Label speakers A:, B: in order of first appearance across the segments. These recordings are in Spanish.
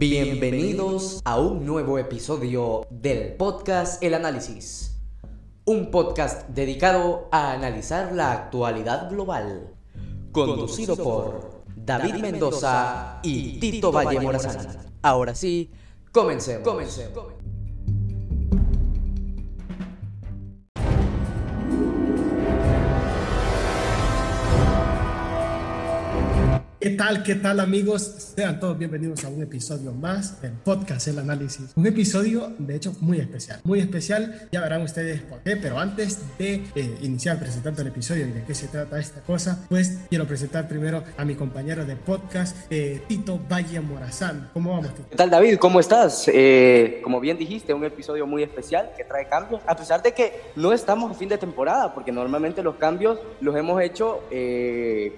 A: Bienvenidos a un nuevo episodio del podcast El Análisis, un podcast dedicado a analizar la actualidad global, conducido por David Mendoza y Tito Valle Morazán. Ahora sí, comencemos. comencemos.
B: ¿Qué tal? ¿Qué tal amigos? Sean todos bienvenidos a un episodio más del podcast El Análisis. Un episodio de hecho muy especial. Muy especial, ya verán ustedes por qué, pero antes de eh, iniciar presentando el episodio y de qué se trata esta cosa, pues quiero presentar primero a mi compañero de podcast, eh, Tito Valle Morazán. ¿Cómo vamos, Tito?
C: ¿Qué tal David? ¿Cómo estás? Eh, como bien dijiste, un episodio muy especial que trae cambios, a pesar de que no estamos a fin de temporada, porque normalmente los cambios los hemos hecho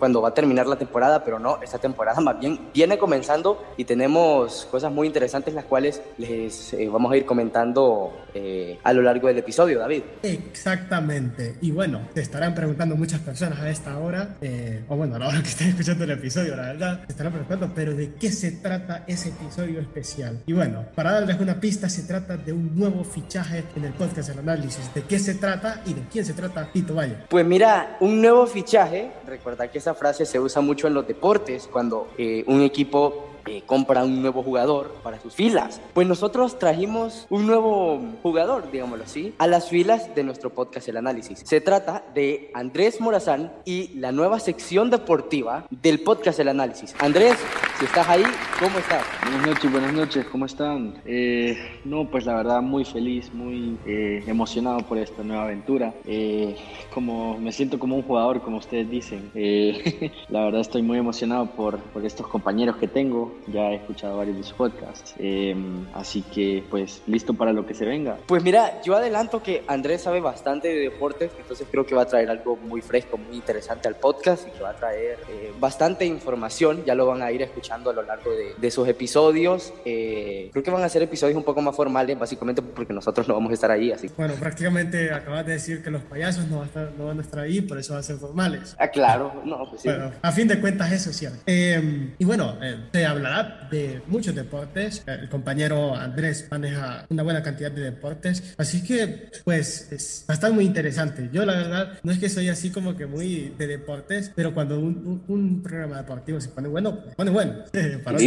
C: cuando va a terminar la temporada, pero no esta temporada más bien viene comenzando y tenemos cosas muy interesantes las cuales les eh, vamos a ir comentando eh, a lo largo del episodio, David.
B: Exactamente. Y bueno, te estarán preguntando muchas personas a esta hora, eh, o bueno, a la hora que estén escuchando el episodio, la verdad, te estarán preguntando, pero ¿de qué se trata ese episodio especial? Y bueno, para darles una pista, se trata de un nuevo fichaje en el podcast El Análisis. ¿De qué se trata y de quién se trata, Tito Valle?
C: Pues mira, un nuevo fichaje, recuerda que esa frase se usa mucho en los deportes, cuando eh, un equipo eh, compra un nuevo jugador para sus filas. Pues nosotros trajimos un nuevo jugador, digámoslo así, a las filas de nuestro podcast El Análisis. Se trata de Andrés Morazán y la nueva sección deportiva del podcast El Análisis. Andrés, si estás ahí, ¿cómo estás?
D: Buenas noches, buenas noches, ¿cómo están? Eh, no, pues la verdad muy feliz, muy eh, emocionado por esta nueva aventura. como me siento como un jugador, como ustedes dicen. la verdad estoy muy emocionado por, por estos compañeros que tengo ya he escuchado varios de sus podcasts, em, así que pues listo para lo que se venga.
C: Pues mira, yo adelanto que Andrés sabe bastante de deportes, entonces creo que va a traer algo muy fresco, muy interesante al podcast y que va a traer eh, bastante información, ya lo van a ir escuchando a lo largo de, de sus episodios. Eh, creo que van a ser episodios un poco más formales, básicamente porque nosotros no vamos a estar ahí, así.
B: Bueno, prácticamente acabas de decir que los payasos no van a estar, no van a estar ahí, por eso van a ser formales.
C: Ah, claro, no, pues sí.
B: Bueno, a fin de cuentas eso es cierto. Em, y bueno, eh, hablo hablará de muchos deportes. El compañero Andrés maneja una buena cantidad de deportes. Así que, pues, es, va a estar muy interesante. Yo, la verdad, no es que soy así como que muy de deportes, pero cuando un, un, programa deportivo se pone bueno, pone bueno.
C: Para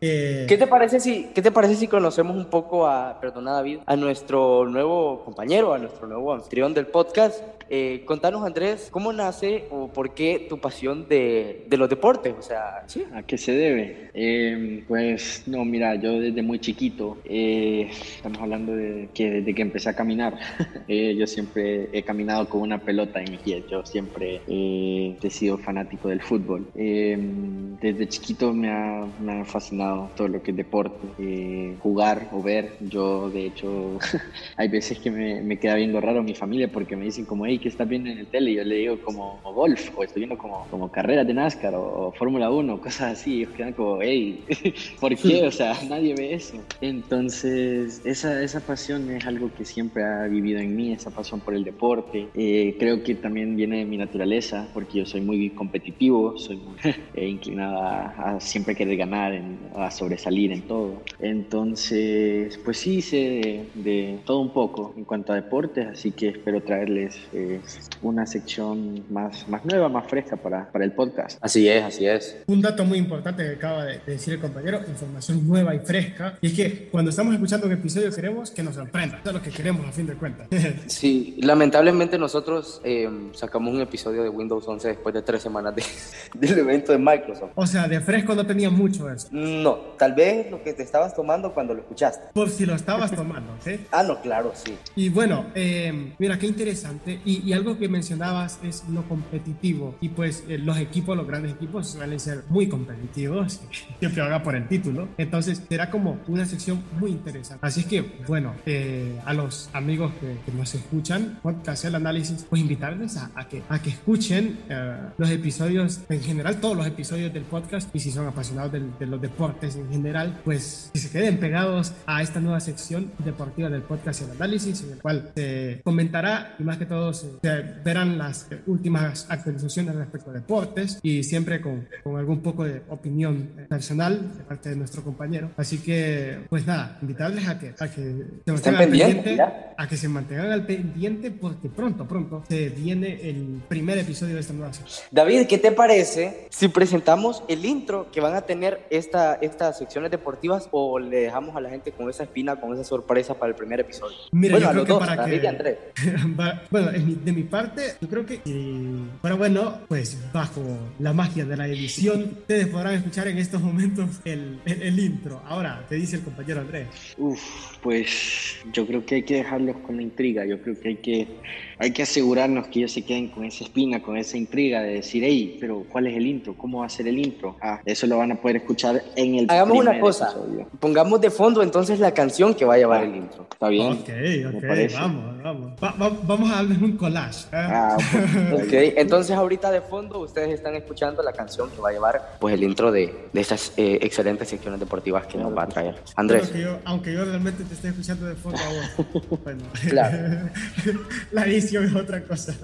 C: eh, ¿Qué, te parece si, ¿Qué te parece si conocemos un poco a, perdona David, a nuestro nuevo compañero, a nuestro nuevo anfitrión del podcast? Eh, contanos, Andrés, ¿cómo nace o por qué tu pasión de, de los deportes? O sea,
D: ¿sí? ¿A qué se debe? Eh, pues no, mira, yo desde muy chiquito, eh, estamos hablando de que desde que empecé a caminar, eh, yo siempre he caminado con una pelota en mi pie, yo siempre he sido fanático del fútbol. desde chiquito me ha, me ha, fascinado todo lo que es deporte, jugar o ver. Yo, de hecho, hay veces que me, me, queda viendo raro mi familia porque me dicen como, hey, ¿qué estás viendo en el tele? Y yo le digo como golf, o estoy viendo como, como carreras de NASCAR o, Fórmula 1, cosas así. Y ellos quedan como, hey, ¿por qué? O sea, nadie ve eso. Entonces, esa, esa pasión es algo que siempre ha vivido en mí, esa pasión por el deporte. Eh, creo que también viene de mi naturaleza, porque yo soy muy competitivo, soy muy inclinado a, siempre querer ganar, a sobresalir en todo. Entonces, pues sí, sé de, todo un poco en cuanto a deportes, así que espero traerles eh, una sección más, más nueva, más fresca para, para el podcast.
C: Así es, así es.
B: Un dato muy importante que acaba de, decir el compañero, información nueva y fresca. Y es que cuando estamos escuchando un episodio queremos que nos sorprenda. Eso es lo que queremos a fin de cuentas.
C: sí, lamentablemente nosotros eh, sacamos un episodio de Windows 11 después de tres semanas de, del evento de Microsoft.
B: O sea, de fresco no tenía mucho eso.
C: No, tal vez lo que te estabas tomando cuando lo escuchaste.
B: Por si lo estabas tomando, ¿sí?
C: ah, no, claro, sí.
B: Y bueno, eh, mira, qué interesante. Y, algo que mencionabas es lo competitivo. Y pues eh, los equipos, los grandes equipos suelen ser muy competitivos siempre haga por el título. Entonces será como una sección muy interesante. Así es que, bueno, eh, a los amigos que, nos escuchan, podcast el análisis, pues invitarles a, que, a que escuchen eh, los episodios, en general todos los episodios del podcast y si son son apasionados de, de, los deportes en general, pues que se queden pegados a esta nueva sección deportiva del podcast El Análisis, en el cual se comentará y más que todo se, verán las últimas actualizaciones respecto a deportes y siempre con, con algún poco de opinión personal de parte de nuestro compañero. Así que, pues nada, invitarles a que, a que se mantengan al pendiente, a que se mantengan al pendiente porque pronto, pronto se viene el primer episodio de esta nueva sección.
C: David, ¿qué te parece si presentamos el intro que van a tener esta, estas secciones deportivas o le dejamos a la gente con esa espina, con esa sorpresa para el primer episodio?
B: Mira, bueno, yo creo que para David que... y Andrés. bueno, de mi parte, yo creo que, pero bueno, pues bajo la magia de la edición, ustedes podrán escuchar en estos momentos el, el, el intro. Ahora, te dice el compañero Andrés.
D: Uf, pues yo creo que hay que dejarlos con la intriga, yo creo que hay que hay que asegurarnos que ellos se queden con esa espina, con esa intriga de decir, hey, pero ¿cuál es el intro? ¿Cómo va a ser el intro? Ah, eso lo van a poder escuchar en el
C: Hagamos una cosa, pongamos de fondo entonces la canción que va a llevar ah, el intro.
D: ¿Está bien?
B: Ok, ok, vamos, vamos. vamos a darles un collage. ¿eh?
C: Ah, ok, entonces ahorita de fondo ustedes están escuchando la canción que va a llevar pues el intro de, de estas eh, excelentes secciones deportivas que nos va a traer. Andrés.
B: aunque yo realmente te esté escuchando de fondo a vos. bueno, claro. la edición es otra cosa.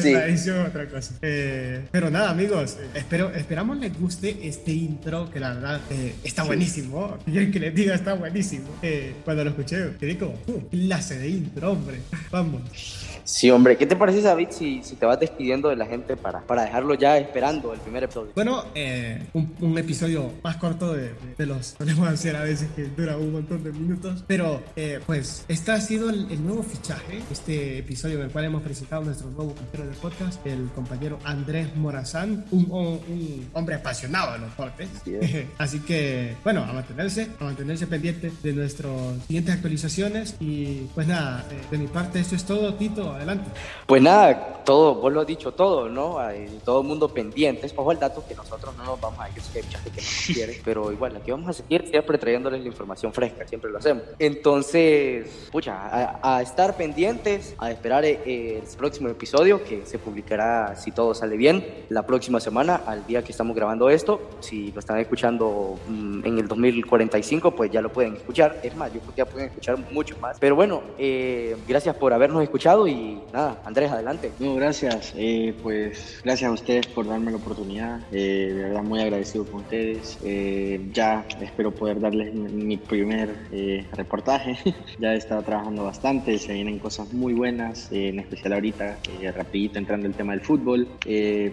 B: Sí. La edición es otra cosa. Eh, pero nada, amigos, espero, esperamos les guste este intro que la verdad eh, está buenísimo. Quieren que les diga, está buenísimo. Eh, cuando lo escuché, quedé como, uh, clase de intro, hombre. Vamos.
C: Sí, hombre, ¿qué te parece, David, si, si te vas despidiendo de la gente para, para dejarlo ya esperando el primer episodio?
B: Bueno, eh, un, un, episodio más corto de, de, los podemos hacer a veces que dura un montón de minutos, pero eh, pues este ha sido el, el, nuevo fichaje, este episodio en el cual hemos presentado a nuestro nuevo compañero de podcast, el compañero Andrés Morazán, un, un, un hombre apasionado de los deportes. Así que, bueno, a mantenerse, a mantenerse pendiente de nuestras siguientes actualizaciones y pues nada, eh, de mi parte esto es todo, Tito adelante.
C: Pues nada, todo, vos lo has dicho todo, ¿no? Hay todo el mundo pendientes. Ojo el dato que nosotros no nos vamos a ir, que hay mucha gente que no nos quiere, pero igual aquí vamos a seguir siempre trayéndoles la información fresca, siempre lo hacemos. Entonces, pucha, a, a estar pendientes, a esperar eh, el próximo episodio que se publicará, si todo sale bien, la próxima semana, al día que estamos grabando esto. Si lo están escuchando mm, en el 2045, pues ya lo pueden escuchar. Es más, yo creo que ya pueden escuchar mucho más. Pero bueno, eh, gracias por habernos escuchado y nada, Andrés, adelante.
D: No, gracias. Eh, pues gracias a ustedes por darme la oportunidad. Eh, de verdad, muy agradecido con ustedes. Eh, ya espero poder darles mi, primer eh, reportaje. ya he estado trabajando bastante, se vienen cosas muy buenas, eh, en especial ahorita, eh, rapidito entrando el tema del fútbol.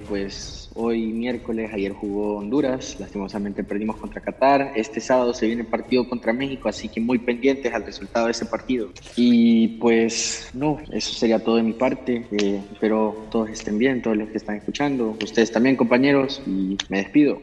D: pues hoy miércoles, ayer jugó Honduras, lastimosamente perdimos contra Qatar. Este sábado se viene partido contra México, así que muy pendientes al resultado de ese partido. Y pues no, eso sería todo de mi parte. Eh, espero todos estén bien, todos los que están escuchando. Ustedes también, compañeros, y me despido.